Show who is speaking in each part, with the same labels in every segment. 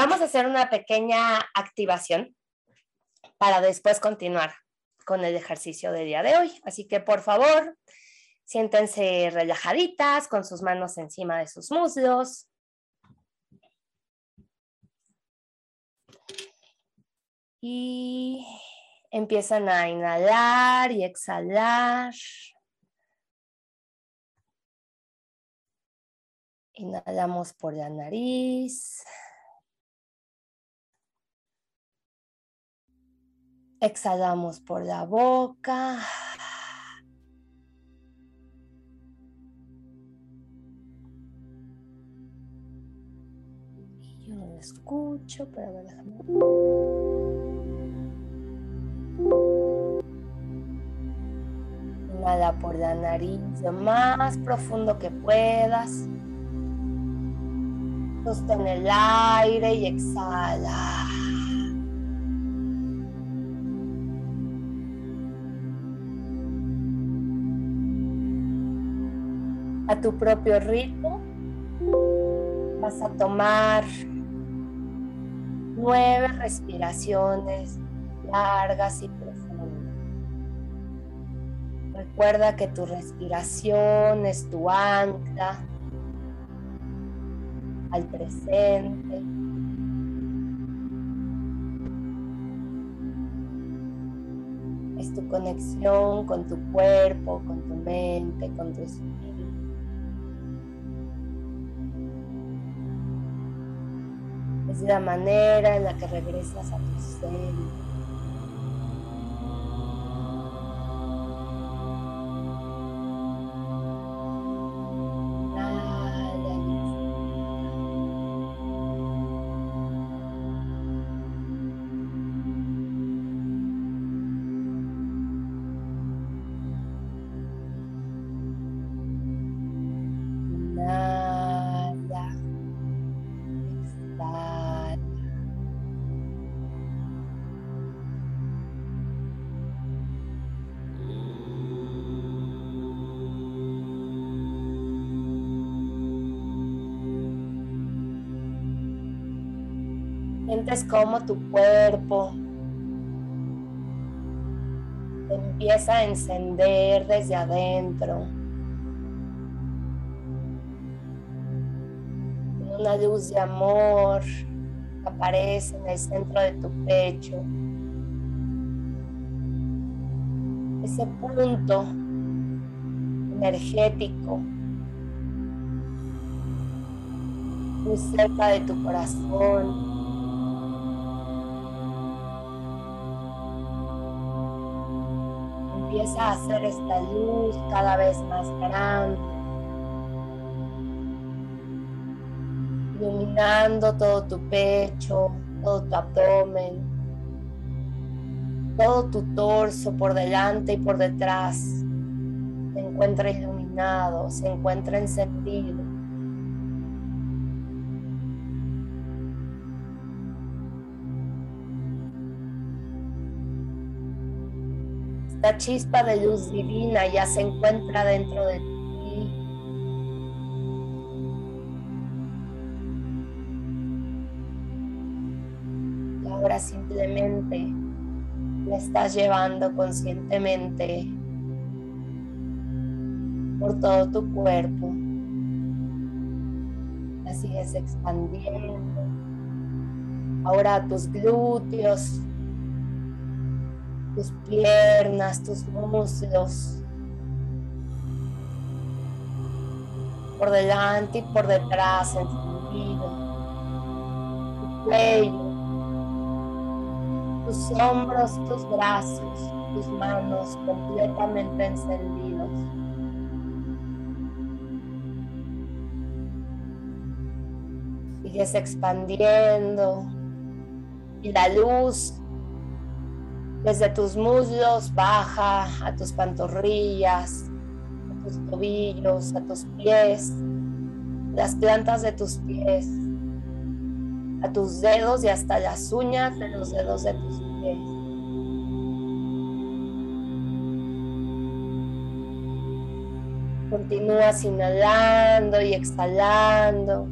Speaker 1: Vamos a hacer una pequeña activación para después continuar con el ejercicio del día de hoy. Así que por favor, siéntense relajaditas con sus manos encima de sus muslos. Y empiezan a inhalar y exhalar. Inhalamos por la nariz. Exhalamos por la boca. Yo no lo escucho, pero a ver, déjame. Inhala por la nariz lo más profundo que puedas. Sostén el aire y exhala. A tu propio ritmo. Vas a tomar nueve respiraciones largas y profundas. Recuerda que tu respiración es tu ancla al presente. Es tu conexión con tu cuerpo, con tu mente, con tu espíritu. Es la manera en la que regresas a tu ser. Sientes como tu cuerpo empieza a encender desde adentro. Una luz de amor aparece en el centro de tu pecho. Ese punto energético muy cerca de tu corazón. Empieza a hacer esta luz cada vez más grande, iluminando todo tu pecho, todo tu abdomen, todo tu torso por delante y por detrás se encuentra iluminado, se encuentra encendido. Esta chispa de luz divina ya se encuentra dentro de ti. Y ahora simplemente la estás llevando conscientemente por todo tu cuerpo. La sigues expandiendo. Ahora tus glúteos, tus piernas, tus muslos, por delante y por detrás, encendido, tu cuello, tus hombros, tus brazos, tus manos completamente encendidos. Sigues expandiendo y la luz desde tus muslos baja a tus pantorrillas, a tus tobillos, a tus pies, las plantas de tus pies, a tus dedos y hasta las uñas de los dedos de tus pies. Continúas inhalando y exhalando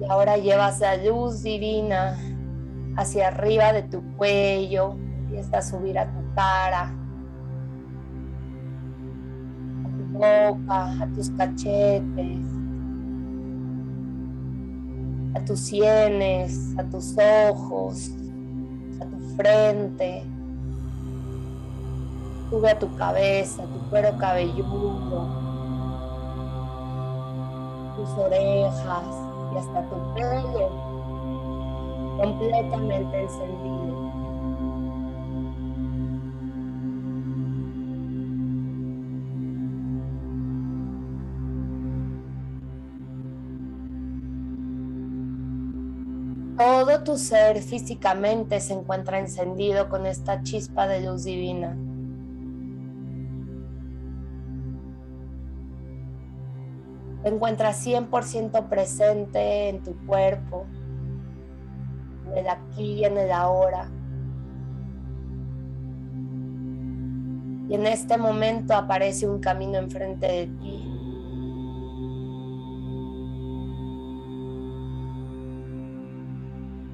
Speaker 1: Y ahora llevas la luz divina hacia arriba de tu cuello, empieza a subir a tu cara, a tu boca, a tus cachetes, a tus sienes, a tus ojos, a tu frente, sube a tu cabeza, tu cuero cabelludo, tus orejas y hasta tu pelo completamente encendido. Todo tu ser físicamente se encuentra encendido con esta chispa de luz divina. Te encuentras 100% presente en tu cuerpo, el aquí y en el ahora. Y en este momento aparece un camino enfrente de ti.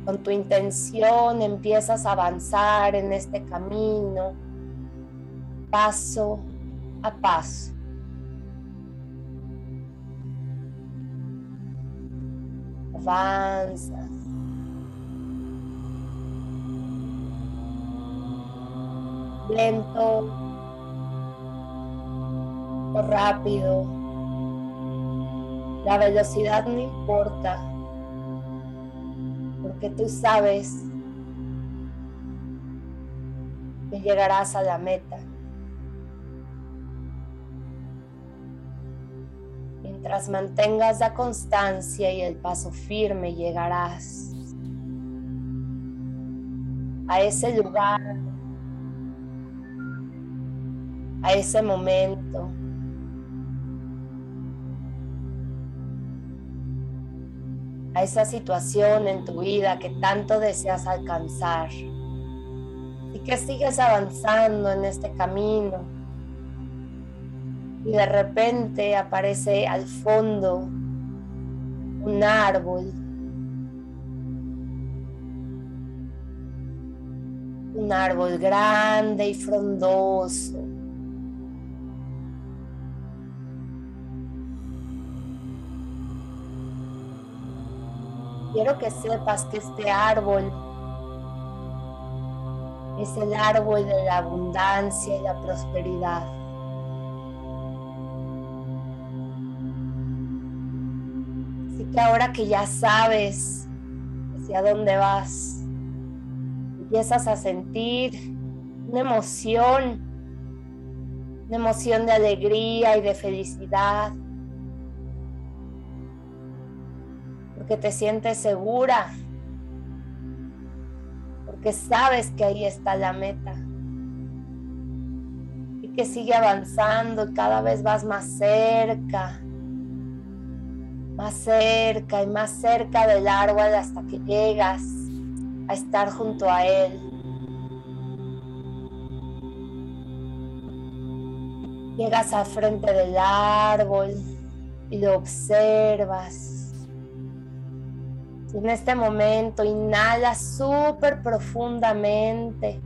Speaker 1: Con tu intención empiezas a avanzar en este camino, paso a paso. avanzas. Lento o rápido. La velocidad no importa, porque tú sabes que llegarás a la meta. Mientras mantengas la constancia y el paso firme, llegarás a ese lugar, a ese momento. a esa situación en tu vida que tanto deseas alcanzar y que sigues avanzando en este camino y de repente aparece al fondo un árbol. Un árbol grande y frondoso. Quiero que sepas que este árbol es el árbol de la abundancia y la prosperidad. que ahora que ya sabes hacia dónde vas, empiezas a sentir una emoción, una emoción de alegría y de felicidad, porque te sientes segura, porque sabes que ahí está la meta y que sigue avanzando y cada vez vas más cerca más cerca y más cerca del árbol hasta que llegas a estar junto a él. Llegas al frente del árbol y lo observas. En este momento inhalas súper profundamente.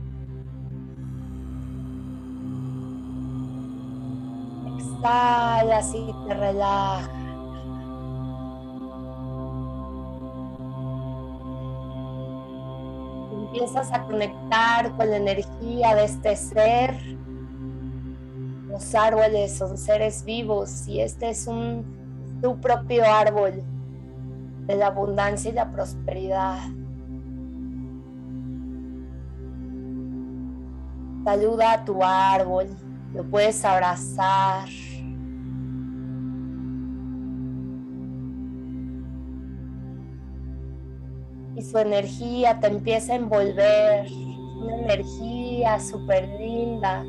Speaker 1: Exhalas y te relajas. empiezas a conectar con la energía de este ser. Los árboles son seres vivos y este es un tu propio árbol de la abundancia y la prosperidad. Saluda a tu árbol, lo puedes abrazar. y su energía te empieza a envolver, una energía súper linda,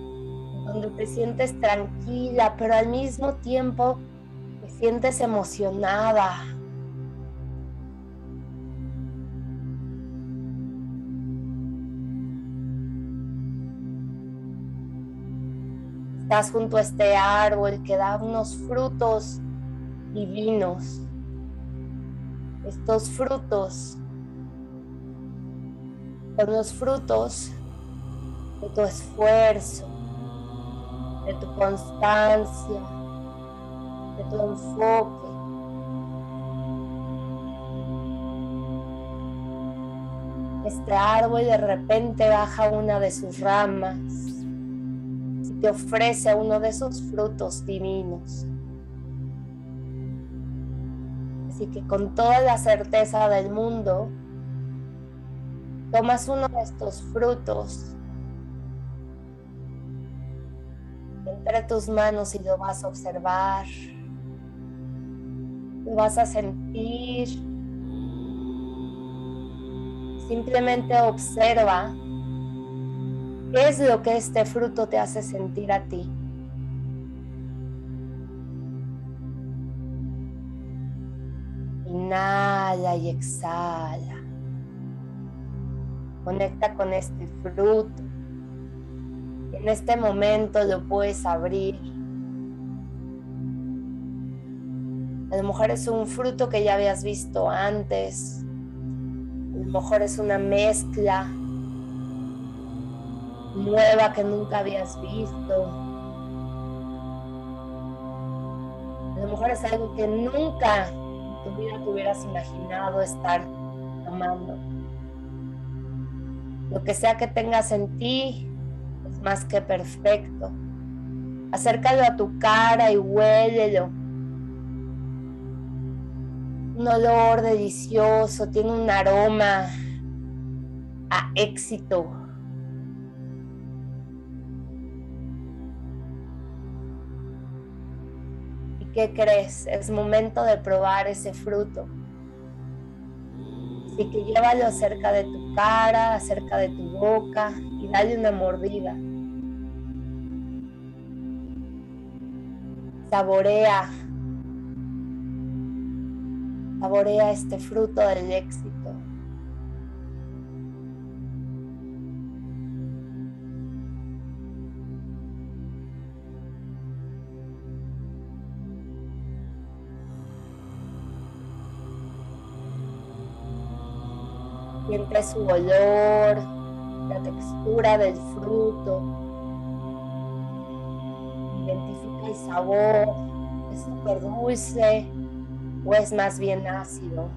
Speaker 1: donde te sientes tranquila, pero al mismo tiempo te sientes emocionada. Junto a este árbol que da unos frutos divinos Estos frutos son los frutos de tu esfuerzo, de tu constancia, de tu enfoque. Este árbol de repente baja una de sus ramas te ofrece uno de esos frutos divinos. Así que con toda la certeza del mundo, tomas uno de estos frutos entre tus manos y lo vas a observar, lo vas a sentir. Simplemente observa qué es lo que este fruto te hace sentir a ti. Inhala y exhala. Conecta con este fruto. En este momento lo puedes abrir. A lo mejor es un fruto que ya habías visto antes. A lo mejor es una mezcla nueva que nunca habías visto. A lo mejor es algo que nunca en tu vida te hubieras imaginado estar tomando. Lo que sea que tengas en ti es más que perfecto. Acércalo a tu cara y huélelo. Un olor delicioso, tiene un aroma a éxito. Qué crees? Es momento de probar ese fruto. Así que llévalo cerca de tu cara, cerca de tu boca y dale una mordida. Saborea. Saborea este fruto del éxito. Siente su olor, la textura del fruto. Identifica el sabor. ¿Es súper dulce o es más bien ácido?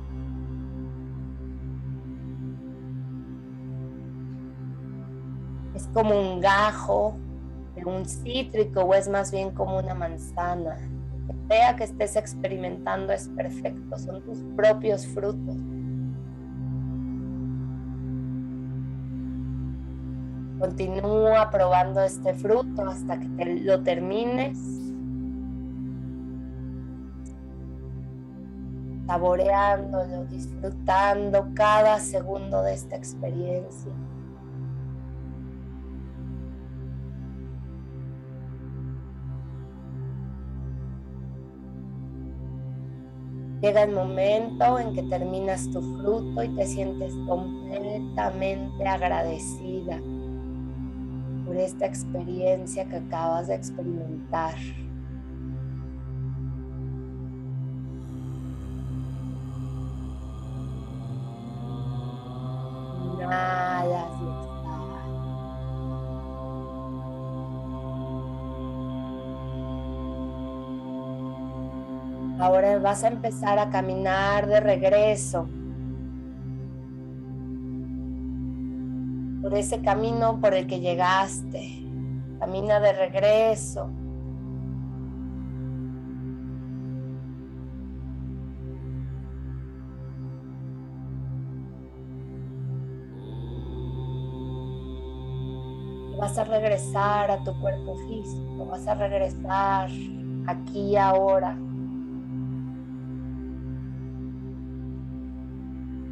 Speaker 1: Es como un gajo de un cítrico o es más bien como una manzana. Lo que sea que estés experimentando es perfecto, son tus propios frutos. Continúa probando este fruto hasta que lo termines. Saboreándolo, disfrutando cada segundo de esta experiencia. Llega el momento en que terminas tu fruto y te sientes completamente agradecida por esta experiencia que acabas de experimentar. Inhalas y exhalas. Ahora vas a empezar a caminar de regreso por ese camino por el que llegaste. Camina de regreso. vas a regresar a tu cuerpo físico, vas a regresar aquí ahora.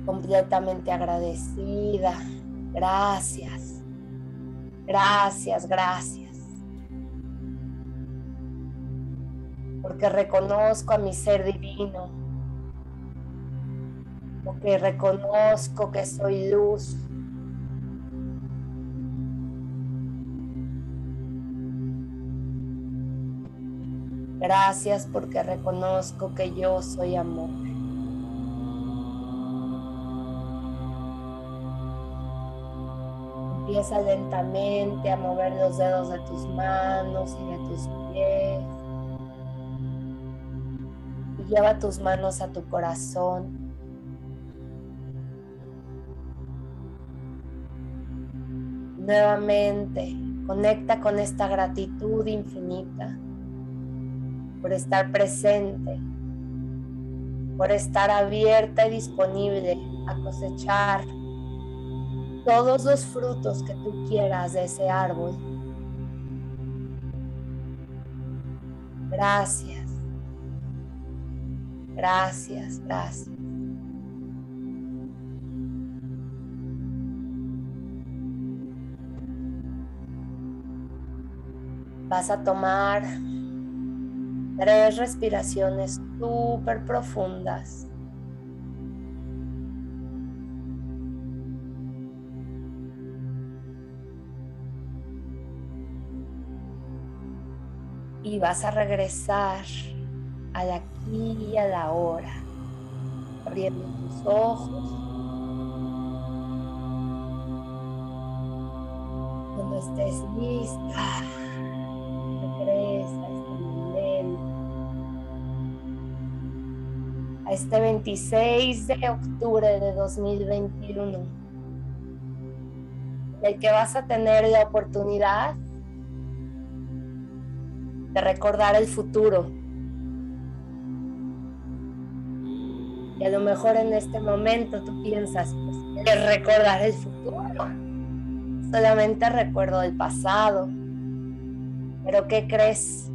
Speaker 1: Completamente agradecida, Gracias. Gracias, gracias. Porque reconozco a mi ser divino. Porque reconozco que soy luz. Gracias porque reconozco que yo soy amor. Empieza lentamente a mover los dedos de tus manos y de tus pies. Y lleva tus manos a tu corazón. Nuevamente, conecta con esta gratitud infinita por estar presente, por estar abierta y disponible a cosechar todos los frutos que tú quieras de ese árbol. Gracias. Gracias, gracias. Vas a tomar tres respiraciones súper profundas. Y vas a regresar al aquí y a la hora, abriendo tus ojos. Cuando estés lista, regresa a este momento, a este 26 de octubre de 2021, en el que vas a tener la oportunidad recordar el futuro. Y a lo mejor en este momento tú piensas, pues, recordar el futuro. Solamente recuerdo el pasado. Pero ¿qué crees?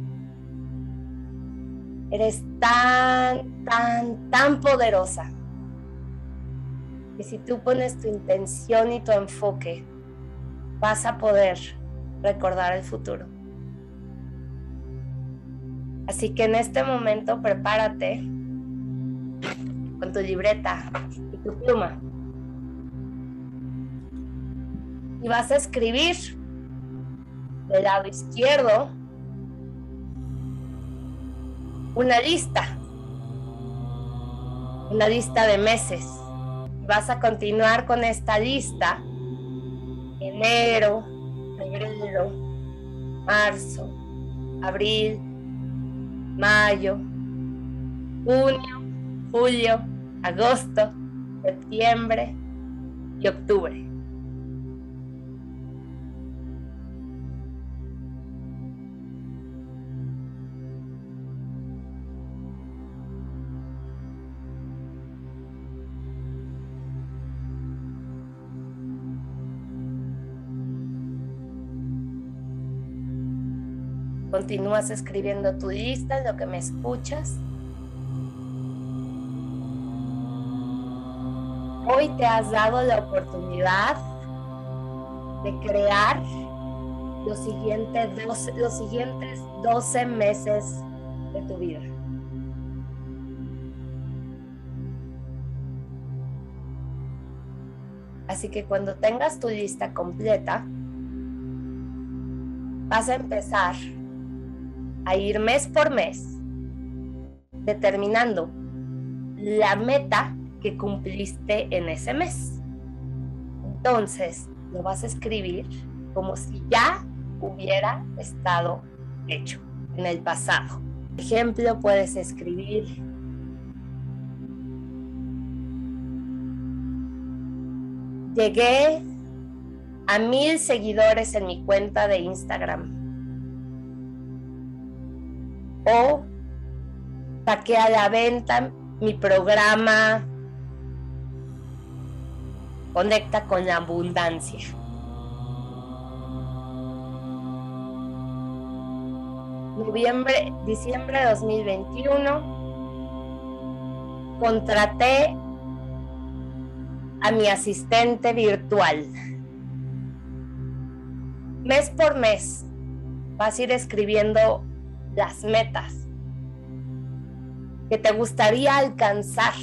Speaker 1: Eres tan, tan, tan poderosa. Y si tú pones tu intención y tu enfoque, vas a poder recordar el futuro. Así que en este momento prepárate con tu libreta y tu pluma. Y vas a escribir del lado izquierdo una lista, una lista de meses. Vas a continuar con esta lista enero, febrero, marzo, abril, mayo, junio, julio, agosto, septiembre y octubre. Continúas escribiendo tu lista, lo que me escuchas. Hoy te has dado la oportunidad de crear los siguientes 12, los siguientes 12 meses de tu vida. Así que cuando tengas tu lista completa, vas a empezar a ir mes por mes determinando la meta que cumpliste en ese mes. Entonces, lo vas a escribir como si ya hubiera estado hecho en el pasado. Por ejemplo, puedes escribir Llegué a mil seguidores en mi cuenta de Instagram o saqué a la venta mi programa Conecta con la abundancia. Noviembre, diciembre de 2021, contraté a mi asistente virtual. Mes por mes vas a ir escribiendo las metas que te gustaría alcanzar,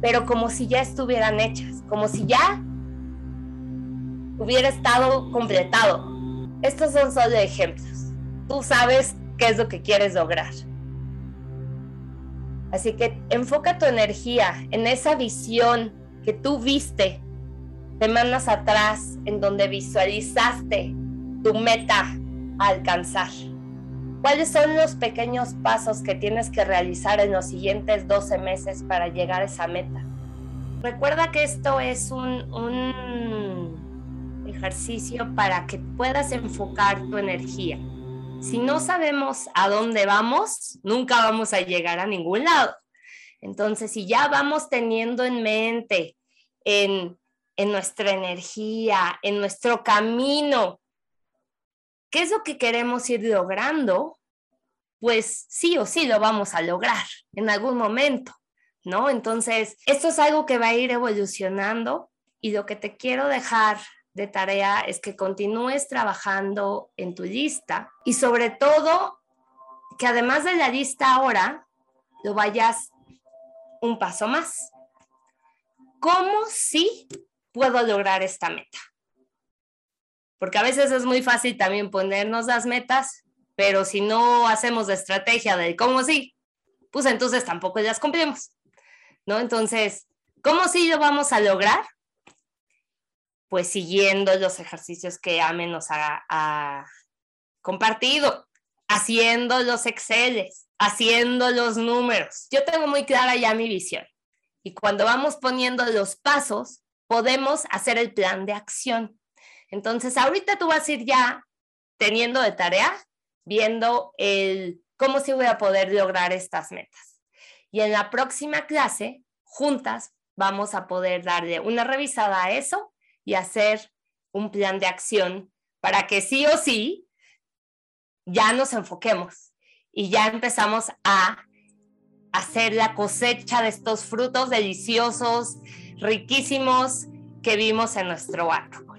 Speaker 1: pero como si ya estuvieran hechas, como si ya hubiera estado completado. Estos son solo ejemplos. Tú sabes qué es lo que quieres lograr. Así que enfoca tu energía en esa visión que tú viste semanas atrás en donde visualizaste tu meta a alcanzar. ¿Cuáles son los pequeños pasos que tienes que realizar en los siguientes 12 meses para llegar a esa meta? Recuerda que esto es un, ejercicio para que puedas enfocar tu energía. Si no sabemos a dónde vamos, nunca vamos a llegar a ningún lado. Entonces, si ya vamos teniendo en mente, en, en nuestra energía, en nuestro camino, qué es lo que queremos ir logrando, pues sí o sí lo vamos a lograr en algún momento. ¿no? Entonces, esto es algo que va a ir evolucionando y lo que te quiero dejar de tarea es que continúes trabajando en tu lista y sobre todo que además de la lista ahora, lo vayas un paso más. ¿Cómo sí puedo lograr esta meta? Porque a veces es muy fácil también ponernos las metas, pero si no hacemos la estrategia de cómo sí, pues entonces tampoco las cumplimos. ¿no? Entonces, ¿cómo sí lo vamos a lograr? Pues siguiendo los ejercicios que Ame nos ha, compartido, haciendo los Exceles, haciendo los números. Yo tengo muy clara ya mi visión. Y cuando vamos poniendo los pasos, podemos hacer el plan de acción. Entonces, ahorita tú vas a ir ya teniendo de tarea, viendo el cómo sí voy a poder lograr estas metas. Y en la próxima clase, juntas, vamos a poder darle una revisada a eso y hacer un plan de acción para que sí o sí ya nos enfoquemos y ya empezamos a hacer la cosecha de estos frutos deliciosos, riquísimos que vimos en nuestro árbol.